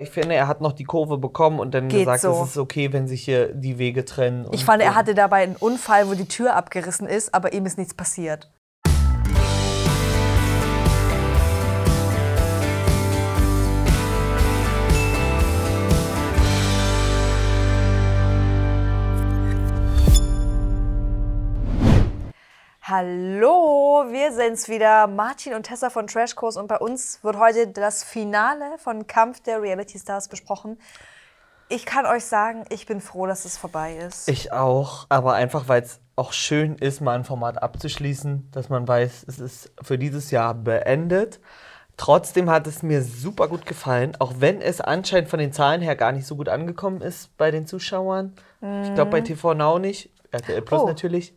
Ich finde, er hat noch die Kurve bekommen und dann Geht gesagt, so. es ist okay, wenn sich hier die Wege trennen. Ich fand, er hatte dabei einen Unfall, wo die Tür abgerissen ist, aber ihm ist nichts passiert. Hallo, wir sind's wieder, Martin und Tessa von Trashkurs und bei uns wird heute das Finale von Kampf der Reality Stars besprochen. Ich kann euch sagen, ich bin froh, dass es vorbei ist. Ich auch, aber einfach, weil es auch schön ist, mal ein Format abzuschließen, dass man weiß, es ist für dieses Jahr beendet. Trotzdem hat es mir super gut gefallen, auch wenn es anscheinend von den Zahlen her gar nicht so gut angekommen ist bei den Zuschauern. Ich glaube bei TV Now nicht, RTL Plus Oh. natürlich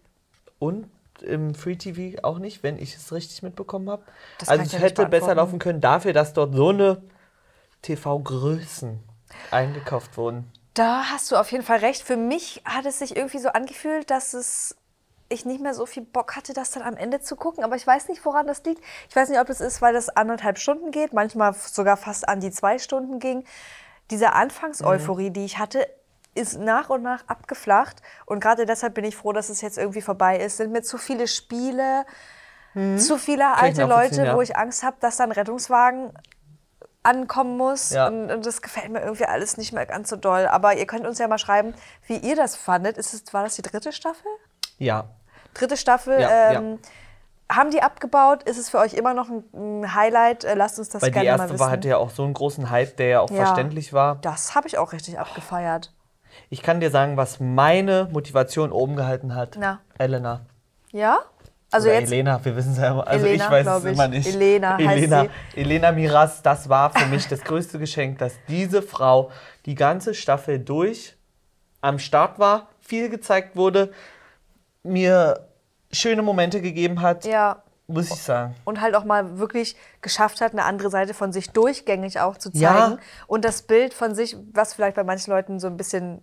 und im Free TV auch nicht, wenn ich es richtig mitbekommen habe. Das Also es ja hätte besser laufen können dafür, dass dort so eine TV-Größen eingekauft wurden. Da hast du auf jeden Fall recht. Für mich hat es sich irgendwie so angefühlt, dass es ich nicht mehr so viel Bock hatte, das dann am Ende zu gucken. Aber ich weiß nicht, woran das liegt. Ich weiß nicht, ob es ist, weil das anderthalb Stunden geht, manchmal sogar fast an die zwei Stunden ging. Diese Anfangseuphorie, die ich hatte, ist nach und nach abgeflacht. Und gerade deshalb bin ich froh, dass es jetzt irgendwie vorbei ist. Sind mir zu viele Spiele, zu viele alte Leute, ja. wo ich Angst habe, dass dann Rettungswagen ankommen muss. Ja. Und, und das gefällt mir irgendwie alles nicht mehr ganz so doll. Aber ihr könnt uns ja mal schreiben, wie ihr das fandet. Ist es, war das die dritte Staffel? Ja, Dritte Staffel. Ja, ähm, Haben die abgebaut? Ist es für euch immer noch ein, Highlight? Äh, lasst uns das Weil die gerne mal erste wissen. war, hatte ja auch so einen großen Hype, der ja auch verständlich war. das habe ich auch richtig abgefeiert. Ich kann dir sagen, was meine Motivation oben gehalten hat. Na. Elena. Ja? Also Oder jetzt. Elena, wir wissen es ja immer. Also Elena, ich weiß es ich. immer nicht. Elena heißt Elena. Elena Miras, das war für mich das größte Geschenk, dass diese Frau die ganze Staffel durch am Start war, viel gezeigt wurde, mir schöne Momente gegeben hat, Ja. muss ich sagen. Und halt auch mal wirklich geschafft hat, eine andere Seite von sich durchgängig auch zu zeigen. Ja. Und das Bild von sich, was vielleicht bei manchen Leuten so ein bisschen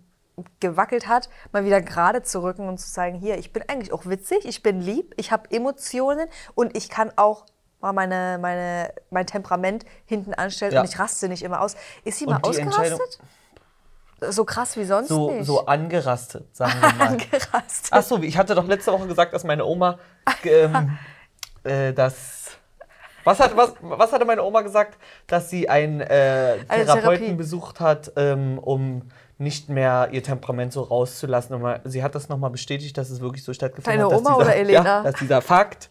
gewackelt hat, mal wieder gerade zu rücken und zu zeigen, hier, ich bin eigentlich auch witzig, ich bin lieb, ich habe Emotionen und ich kann auch mal meine, meine, mein Temperament hinten anstellen Ja. und ich raste nicht immer aus. Ist sie Und mal ausgerastet? So krass wie sonst So, nicht. so angerastet, sagen wir mal. angerastet. Ach so, ich hatte doch letzte Woche gesagt, dass meine Oma ähm, äh, das. Was, hat, was, was hatte meine Oma gesagt? Dass sie einen äh, Therapeuten besucht hat, ähm, um nicht mehr ihr Temperament so rauszulassen. Und mal, sie hat das nochmal bestätigt, dass es wirklich so stattgefunden Deine hat. dass Oma dieser, oder Elena? Ja, dass dieser Fakt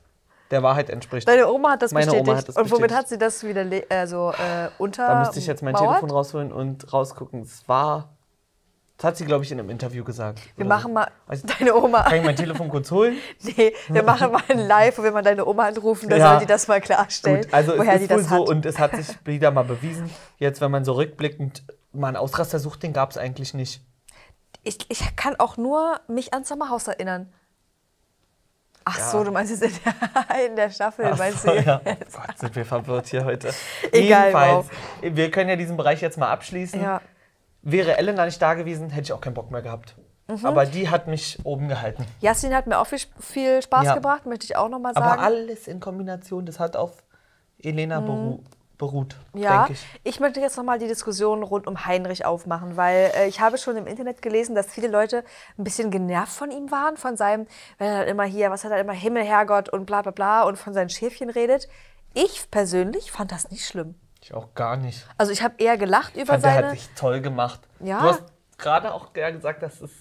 der Wahrheit entspricht. Deine Oma hat das Meine Oma bestätigt. hat das und womit bestätigt. hat sie das wieder le- äh, unter? da müsste ich jetzt mein Telefon rausholen und rausgucken. Es war. Das hat sie, glaube ich, in einem Interview gesagt. Wir machen so. mal Weiß- deine Oma. Kann ich mein Telefon kurz holen? Nee, wir machen mal ein Live, wo wir mal deine Oma anrufen, da Ja. soll die das mal klarstellen, Gut, also woher es die ist wohl das so hat. und es hat sich wieder mal bewiesen. Jetzt, wenn man so rückblickend mal einen Ausraster sucht, den gab es eigentlich nicht. Ich, ich kann auch nur mich an Sommerhaus erinnern. Ach Ja. so, du meinst jetzt in der, in der Staffel, Ach meinst so, du? ja. Oh Gott, sind wir verwirrt hier heute. Egal, Jedenfalls, wir können ja diesen Bereich jetzt mal abschließen. Ja. Wäre Elena nicht da gewesen, hätte ich auch keinen Bock mehr gehabt. Mhm. Aber die hat mich oben gehalten. Jasmin hat mir auch viel, viel Spaß Ja. gebracht, möchte ich auch nochmal sagen. Aber alles in Kombination, das hat auf Elena beru beruht, Mhm. Ja, ich. ich. möchte jetzt nochmal die Diskussion rund um Heinrich aufmachen, weil äh, ich habe schon im Internet gelesen, dass viele Leute ein bisschen genervt von ihm waren, von seinem, wenn er dann immer hier, was hat er immer, Himmel, Herrgott und bla bla bla und von seinen Schäfchen redet. Ich persönlich fand das nicht schlimm. Ich auch gar nicht. Also ich habe eher gelacht über Fand, der seine. hat sich toll gemacht. Ja. Du hast gerade auch gesagt, dass es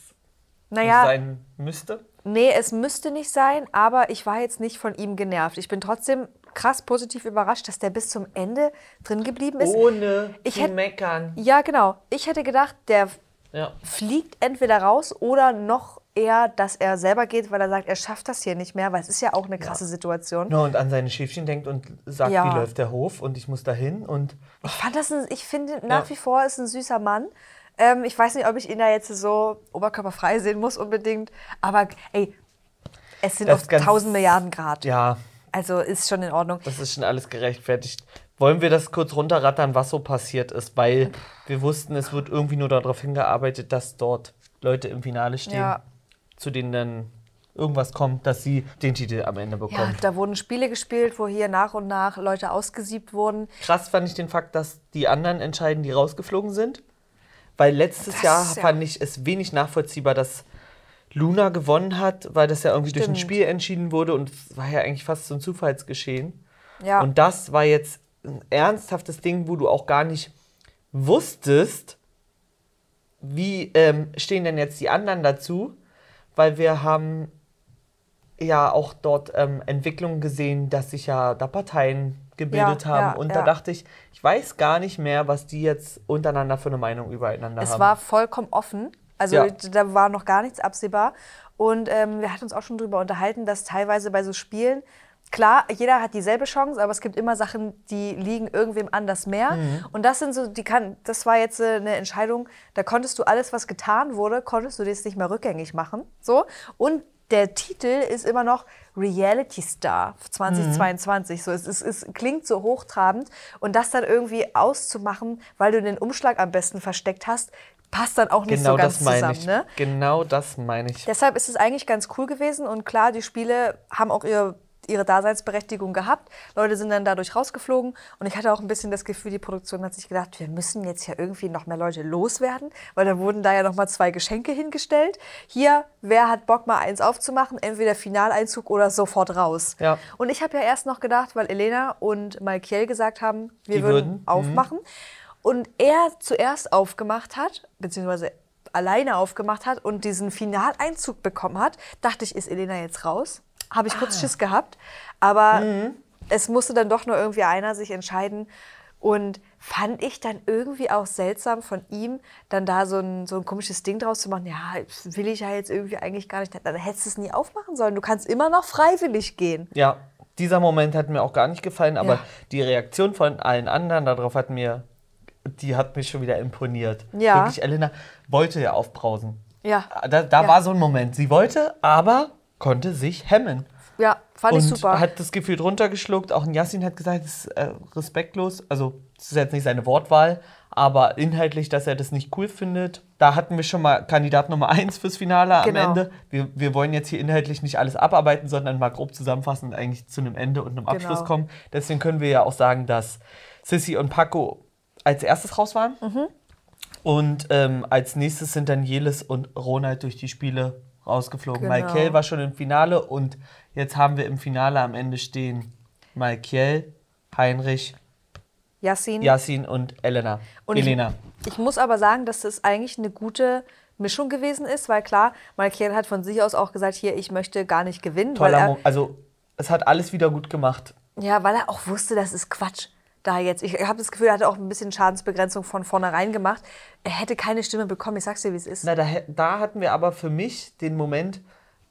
naja, sein müsste. nee, es müsste nicht sein, aber ich war jetzt nicht von ihm genervt. Ich bin trotzdem krass positiv überrascht, dass der bis zum Ende drin geblieben ist. Ohne Ich zu hätt- meckern. Ja, genau. Ich hätte gedacht, der Ja. fliegt entweder raus oder noch eher, dass er selber geht, weil er sagt, er schafft das hier nicht mehr, weil es ist ja auch eine krasse Situation. Ja, und an seine Schäfchen denkt und sagt, Ja. wie läuft der Hof und ich muss dahin und Ich fand das, ein, ich finde nach Ja. wie vor ist ein süßer Mann. Ähm, ich weiß nicht, ob ich ihn da jetzt so oberkörperfrei sehen muss unbedingt, aber ey, es sind auf ist ganz- 1000 Milliarden Grad. ja, Also ist schon in Ordnung. das ist schon alles gerechtfertigt. Wollen wir das kurz runterrattern, was so passiert ist, weil wir wussten, es wird irgendwie nur darauf hingearbeitet, dass dort Leute im Finale stehen, Ja. zu denen dann irgendwas kommt, dass sie den Titel am Ende Ja, bekommt. da wurden Spiele gespielt, wo hier nach und nach Leute ausgesiebt wurden. Krass fand ich den Fakt, dass die anderen entscheiden, die rausgeflogen sind. Weil letztes Das Jahr ist ja- fand ich es wenig nachvollziehbar, dass Luna gewonnen hat, weil das ja irgendwie durch ein Stimmt. Spiel entschieden wurde und es war ja eigentlich fast so ein Zufallsgeschehen. Ja. Und das war jetzt ein ernsthaftes Ding, wo du auch gar nicht wusstest, wie ähm, stehen denn jetzt die anderen dazu, weil wir haben ja auch dort ähm, Entwicklungen gesehen, dass sich ja da Parteien gebildet Ja, haben. ja, und da dachte ich, ich weiß gar nicht mehr, was die jetzt untereinander für eine Meinung übereinander Es haben. war vollkommen offen. Also Ja. da war noch gar nichts absehbar. Und ähm, wir hatten uns auch schon darüber unterhalten, dass teilweise bei so Spielen, klar, jeder hat dieselbe Chance, aber es gibt immer Sachen, die liegen irgendwem anders mehr. Mhm. Und das sind so, die kann, das war jetzt äh, eine Entscheidung, da konntest du alles, was getan wurde, konntest du das nicht mehr rückgängig machen. So. Und der Titel ist immer noch Reality Star 2022. So, es, es, es klingt so hochtrabend. Und das dann irgendwie auszumachen, weil du den Umschlag am besten versteckt hast, passt dann auch nicht genau so ganz das meine zusammen. ich. Ne? Genau das meine ich. Deshalb ist es eigentlich ganz cool gewesen und klar, die Spiele haben auch ihr, ihre Daseinsberechtigung gehabt. Leute sind dann dadurch rausgeflogen und ich hatte auch ein bisschen das Gefühl, die Produktion hat sich gedacht, wir müssen jetzt ja irgendwie noch mehr Leute loswerden, weil da wurden da ja noch mal zwei Geschenke hingestellt. Hier, wer hat Bock mal eins aufzumachen, entweder Finaleinzug oder sofort raus. Ja. Und ich habe ja erst noch gedacht, weil Elena und Malkiel gesagt haben, wir würden, würden, mhm. aufmachen und er zuerst aufgemacht hat, beziehungsweise alleine aufgemacht hat und diesen Finaleinzug bekommen hat, dachte ich, ist Elena jetzt raus? Habe ich Ah. kurz Schiss gehabt. Aber Mhm. es musste dann doch nur irgendwie einer sich entscheiden. Und fand ich dann irgendwie auch seltsam von ihm, dann da so ein, so ein komisches Ding draus zu machen. Ja, das will ich ja jetzt irgendwie eigentlich gar nicht. Dann hättest du es nie aufmachen sollen. Du kannst immer noch freiwillig gehen. Ja, dieser Moment hat mir auch gar nicht gefallen, aber Ja. die Reaktion von allen anderen darauf hat mir, die hat mich schon wieder imponiert. Ja. Wirklich, Elena wollte ja aufbrausen. Ja. Da, da Ja. war so ein Moment. Sie wollte, aber konnte sich hemmen. Ja, fand und ich super. hat das Gefühl runtergeschluckt. Auch ein Yassin hat gesagt, das ist äh, respektlos. Also, das ist jetzt nicht seine Wortwahl, aber inhaltlich, dass er das nicht cool findet. Da hatten wir schon mal Kandidat Nummer eins fürs Finale Genau. am Ende. Wir, wir wollen jetzt hier inhaltlich nicht alles abarbeiten, sondern mal grob zusammenfassen und eigentlich zu einem Ende und einem Abschluss Genau. kommen. Deswegen können wir ja auch sagen, dass Sissy und Paco als erstes raus waren. Mhm. Und ähm, als nächstes sind dann Jelis und Ronald durch die Spiele rausgeflogen. Genau. Michael war schon im Finale und jetzt haben wir im Finale am Ende stehen Michael, Heinrich, Yassin. Yassin und Elena. Und Elena. Ich, ich muss aber sagen, dass das eigentlich eine gute Mischung gewesen ist, weil klar, Malkiel hat von sich aus auch gesagt, hier, ich möchte gar nicht gewinnen. Toller er, Moment. Also, es hat alles wieder gut gemacht. ja, weil er auch wusste, das ist Quatsch. Da jetzt, ich habe das Gefühl, er hatte auch ein bisschen Schadensbegrenzung von vornherein gemacht. Er hätte keine Stimme bekommen. Ich sag's dir, wie es ist. Na, da, da hatten wir aber für mich den Moment,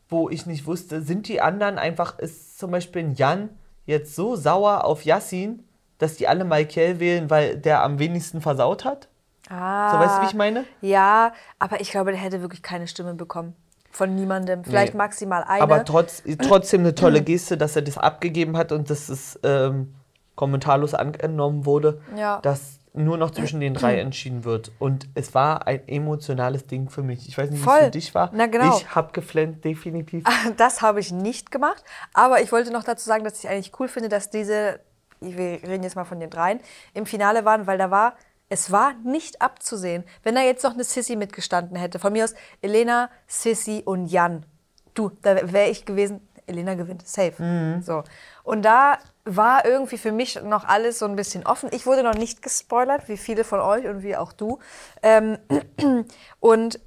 wo ich nicht wusste, sind die anderen einfach, ist zum Beispiel ein Jan jetzt so sauer auf Yassin, dass die alle Michael wählen, weil der am wenigsten versaut hat? Ah, So, weißt du, wie ich meine? Ja, aber ich glaube, der hätte wirklich keine Stimme bekommen. Von niemandem. Vielleicht Nee. maximal eine. Aber trotz, trotzdem eine tolle Geste, dass er das abgegeben hat und dass es ähm, kommentarlos angenommen wurde, Ja. dass nur noch zwischen den drei entschieden wird. Und es war ein emotionales Ding für mich. Ich weiß nicht, wie es für dich war. Na, genau. Ich habe geflennt, definitiv. Das habe ich nicht gemacht. Aber ich wollte noch dazu sagen, dass ich eigentlich cool finde, dass diese, wir reden jetzt mal von den dreien, im Finale waren, weil da war, es war nicht abzusehen. Wenn da jetzt noch eine Sissy mitgestanden hätte, von mir aus Elena, Sissy und Jan. Du, da wäre ich gewesen, Elena gewinnt, safe. So. Und da war irgendwie für mich noch alles so ein bisschen offen. Ich wurde noch nicht gespoilert, wie viele von euch und wie auch du. Ähm, und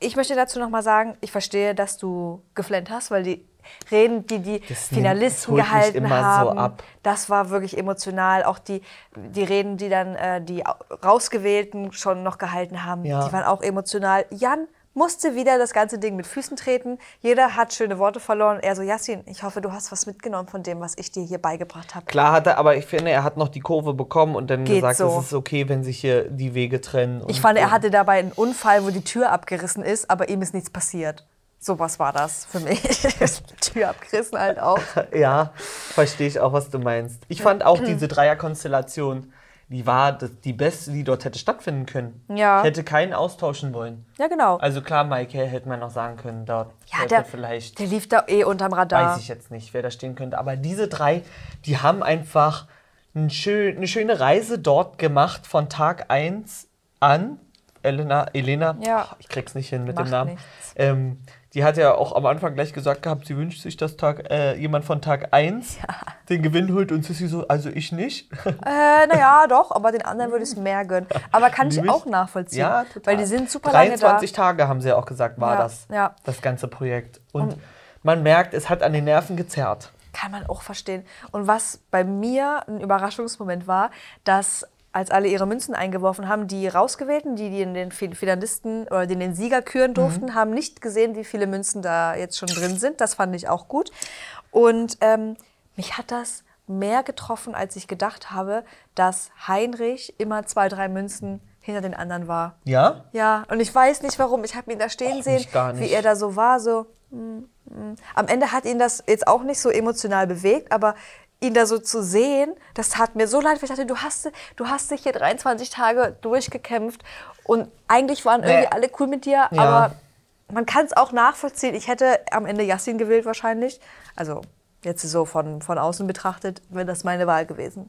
ich möchte dazu noch mal sagen, ich verstehe, dass du geflennt hast, weil die Reden, die die Das nimmt- Finalisten mich gehalten so haben, ab. das war wirklich emotional. Auch die, die Reden, die dann äh, die au- rausgewählten schon noch gehalten haben, Ja. die waren auch emotional. Jan musste wieder das ganze Ding mit Füßen treten. Jeder hat schöne Worte verloren. Er so, Yassin, ich hoffe, du hast was mitgenommen von dem, was ich dir hier beigebracht habe. Klar hat er, aber ich finde, er hat noch die Kurve bekommen und dann Geht gesagt, so. es ist okay, wenn sich hier die Wege trennen. Ich fand, er hatte dabei einen Unfall, wo die Tür abgerissen ist, aber ihm ist nichts passiert. Sowas war das für mich. Tür abgerissen halt auch. Ja, verstehe ich auch, was du meinst. Ich fand auch diese Dreierkonstellation die war das, die beste, die dort hätte stattfinden können. Ja. Ich hätte keinen austauschen wollen. Ja, genau. Also klar, Maike hätte man noch sagen können, dort ja, der, vielleicht, der lief da eh unterm Radar. weiß ich jetzt nicht, wer da stehen könnte. Aber diese drei, die haben einfach ein schön, eine schöne Reise dort gemacht von Tag 1 an. Elena, Elena, Ja. oh, ich krieg's nicht hin mit Macht dem Namen. Ähm, die hat ja auch am Anfang gleich gesagt gehabt, sie wünscht sich, dass Tag, äh, jemand von Tag 1 den Gewinn holt und Sissy so, also ich nicht. Äh, naja, doch, aber den anderen würde ich es mehr gönnen. Aber kann ich Nämlich- auch nachvollziehen. Ja, total. Weil die sind super lange 23 Tage haben sie ja auch gesagt, war Ja, das, ja. das ganze Projekt. Und, man merkt, es hat an den Nerven gezerrt. Kann man auch verstehen. Und was bei mir ein Überraschungsmoment war, dass als alle ihre Münzen eingeworfen haben, die rausgewählten, die, die in den Fi- Finalisten oder die in den Sieger küren durften, haben nicht gesehen, wie viele Münzen da jetzt schon drin sind. Das fand ich auch gut. Und ähm, mich hat das mehr getroffen, als ich gedacht habe, dass Heinrich immer zwei, drei Münzen hinter den anderen war. Ja? Ja, und ich weiß nicht warum. Ich habe ihn da stehen Och, sehen, wie er da so war. So. mm, mm. Am Ende hat ihn das jetzt auch nicht so emotional bewegt, aber ihn da so zu sehen, das tat mir so leid, weil ich dachte, du hast, du hast dich hier 23 Tage durchgekämpft und eigentlich waren irgendwie Nee. alle cool mit dir, Ja. aber man kann es auch nachvollziehen. Ich hätte am Ende Yassin gewählt wahrscheinlich. Also jetzt so von, von außen betrachtet, wäre das meine Wahl gewesen.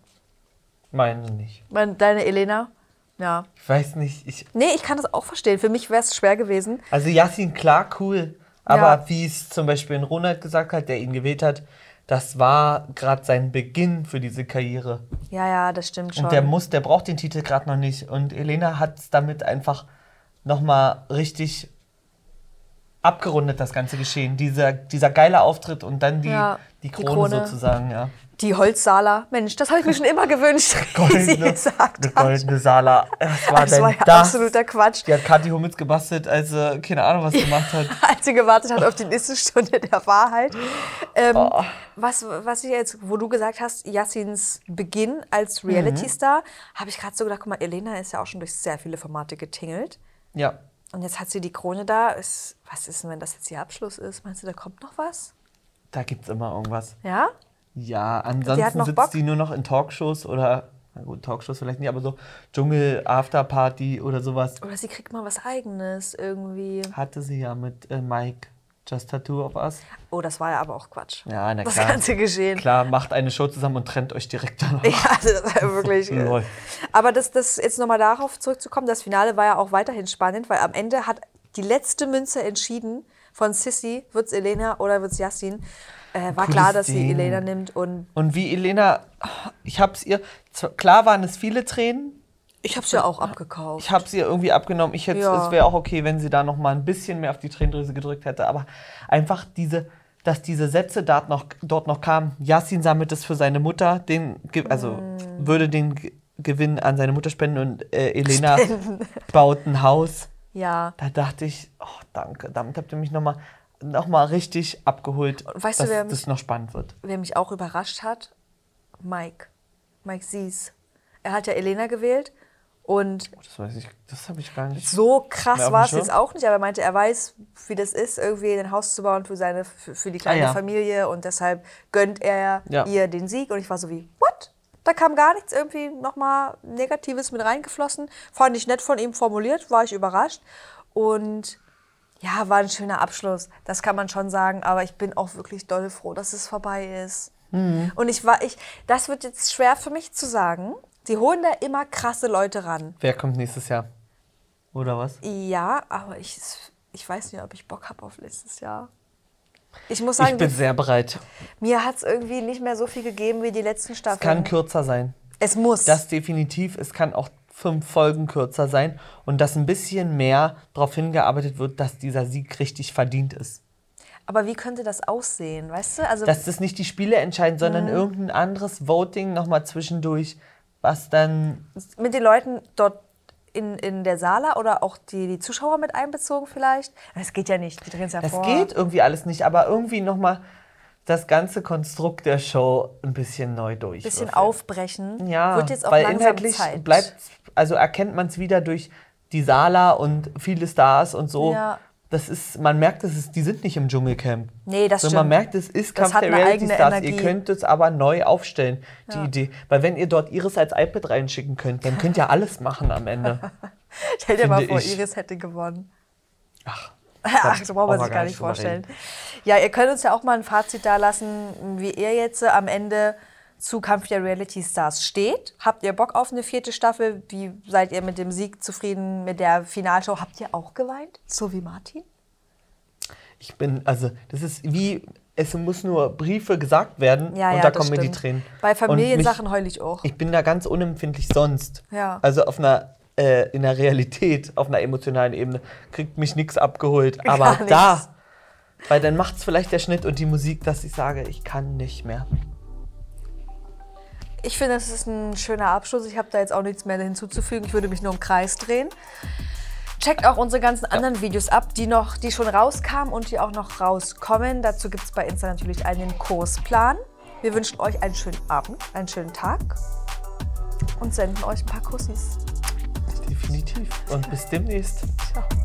Meine nicht. Mein- Deine Elena? Ja. Ich weiß nicht, ich, Nee, ich kann das auch verstehen. Für mich wäre es schwer gewesen. also Yassin, klar, cool. Aber Ja. wie es zum Beispiel in Ronald gesagt hat, der ihn gewählt hat, das war gerade sein Beginn für diese Karriere. Ja, ja, das stimmt schon. Und der muss, der braucht den Titel gerade noch nicht. Und Elena hat es damit einfach nochmal richtig abgerundet, das ganze Geschehen. Dieser, dieser geile Auftritt und dann die, Ja, die, die Krone Krone. sozusagen, ja. Die Holzsaler. Mensch, das habe ich mir schon immer gewünscht, wie sie gesagt eine goldene Sala. Was war Das denn war ja das? absoluter Quatsch. Die hat Kathi Hummels gebastelt, als sie keine Ahnung was gemacht hat. Als sie gewartet hat auf die nächste Stunde der Wahrheit. Ähm, Oh. was, was ich jetzt, wo du gesagt hast, Yassins Beginn als Mhm. Reality-Star, habe ich gerade so gedacht, guck mal, Elena ist ja auch schon durch sehr viele Formate getingelt. Ja. Und jetzt hat sie die Krone da. Ist, was ist denn, wenn das jetzt ihr Abschluss ist? Meinst du, da kommt noch was? Da gibt's immer irgendwas. Ja? Ja, ansonsten sitzt Bock? die nur noch in Talkshows oder, na gut, Talkshows vielleicht nicht, aber so Dschungel, Afterparty oder sowas. Oder sie kriegt mal was Eigenes irgendwie. Hatte sie ja mit äh, Mike, Just Tattoo of Us. Oh, das war ja aber auch Quatsch. Ja, na das klar. ganze Geschehen. Klar, macht eine Show zusammen und trennt euch direkt danach. Ja, also das war wirklich. äh. Aber das, das jetzt nochmal darauf zurückzukommen, das Finale war ja auch weiterhin spannend, weil am Ende hat die letzte Münze entschieden von Sissy, wird es Elena oder wird es Yassin. Äh, war Cooles klar, dass sie. Elena nimmt und Und wie Elena, ich hab's ihr, klar waren es viele Tränen, ich habe es ja auch abgekauft. ich hab's ihr irgendwie abgenommen. Ich hätte, Ja. es wäre auch okay, wenn sie da noch mal ein bisschen mehr auf die Tränendrüse gedrückt hätte, aber einfach diese, dass diese Sätze dort noch, dort noch kamen. Yassin sammelt es für seine Mutter, den, also Mm. würde den Ge- Gewinn an seine Mutter spenden und äh, Elena baut ein Haus. Ja. Da dachte ich, oh danke, damit habt ihr mich noch mal, noch mal richtig abgeholt, weißt du, dass wer- das noch spannend wird. Wer mich auch überrascht hat, Mike. Mike Sies. Er hat ja Elena gewählt und Das weiß ich, das habe ich gar nicht. so krass war es jetzt auch nicht, aber er meinte, er weiß, wie das ist, irgendwie ein Haus zu bauen für, seine, für, für die kleine Ah, ja. Familie und deshalb gönnt er Ja. ihr den Sieg. Und ich war so wie, what? Da kam gar nichts irgendwie nochmal Negatives mit reingeflossen. Fand ich nett von ihm formuliert, war ich überrascht. Und ja, war ein schöner Abschluss, das kann man schon sagen, aber ich bin auch wirklich doll froh, dass es vorbei ist. Mhm. Und ich war, ich, das wird jetzt schwer für mich zu sagen. Sie holen da immer krasse Leute ran. Wer kommt nächstes Jahr? Oder was? Ja, aber ich, ich weiß nicht, ob ich Bock habe auf nächstes Jahr. Ich muss sagen, Ich bin sehr bereit. mir hat es irgendwie nicht mehr so viel gegeben wie die letzten Es Staffeln. kann kürzer sein. es muss. Das definitiv. Es kann auch fünf Folgen kürzer sein und dass ein bisschen mehr darauf hingearbeitet wird, dass dieser Sieg richtig verdient ist. aber wie könnte das aussehen, weißt du? Also Dass das nicht die Spiele entscheiden, sondern Mhm. irgendein anderes Voting nochmal zwischendurch, was dann. mit den Leuten dort in, in der Sala oder auch die, die Zuschauer mit einbezogen vielleicht? Es geht ja nicht, die drehen es ja vor. geht irgendwie alles nicht, aber irgendwie nochmal das ganze Konstrukt der Show ein bisschen neu durch. bisschen aufbrechen. Ja, Wird jetzt auch weil langsam inhaltlich Zeit. bleibt, also erkennt man es wieder durch die Sala und viele Stars und so. Ja. Das ist, man merkt, es ist, die sind nicht im Dschungelcamp. Nee, das so, stimmt. Man merkt, es ist Das Kampf hat der eine Reality eigene Stars. Ihr Energie. könnt es aber neu aufstellen, die Ja. Idee. Weil wenn ihr dort Iris als iPad reinschicken könnt, dann könnt ihr alles machen am Ende. Stell dir mal vor, ich. Iris hätte gewonnen. Ach, Ach, so braucht man wir sich gar nicht vorstellen. Ja, ihr könnt uns ja auch mal ein Fazit da lassen, wie ihr jetzt am Ende zu Kampf der Reality Stars steht. Habt ihr Bock auf eine vierte Staffel? Wie seid ihr mit dem Sieg zufrieden mit der Finalshow? Habt ihr auch geweint? So wie Martin? Ich bin, also, das ist wie, es muss nur Briefe gesagt werden Ja, und ja, da kommen mir die stimmt. Tränen. Bei Familiensachen heule ich auch. Ich bin da ganz unempfindlich sonst. Ja. Also auf einer, äh, in der Realität, auf einer emotionalen Ebene, kriegt mich nichts abgeholt. Aber da, weil dann macht es vielleicht der Schnitt und die Musik, dass ich sage, ich kann nicht mehr. Ich finde, es ist ein schöner Abschluss. Ich habe da jetzt auch nichts mehr hinzuzufügen. Ich würde mich nur im Kreis drehen. Checkt auch unsere ganzen anderen Videos ab, die, noch, die schon rauskamen und die auch noch rauskommen. Dazu gibt es bei Insta natürlich einen Kursplan. Wir wünschen euch einen schönen Abend, einen schönen Tag und senden euch ein paar Kussis. Definitiv. Und bis demnächst. Ciao.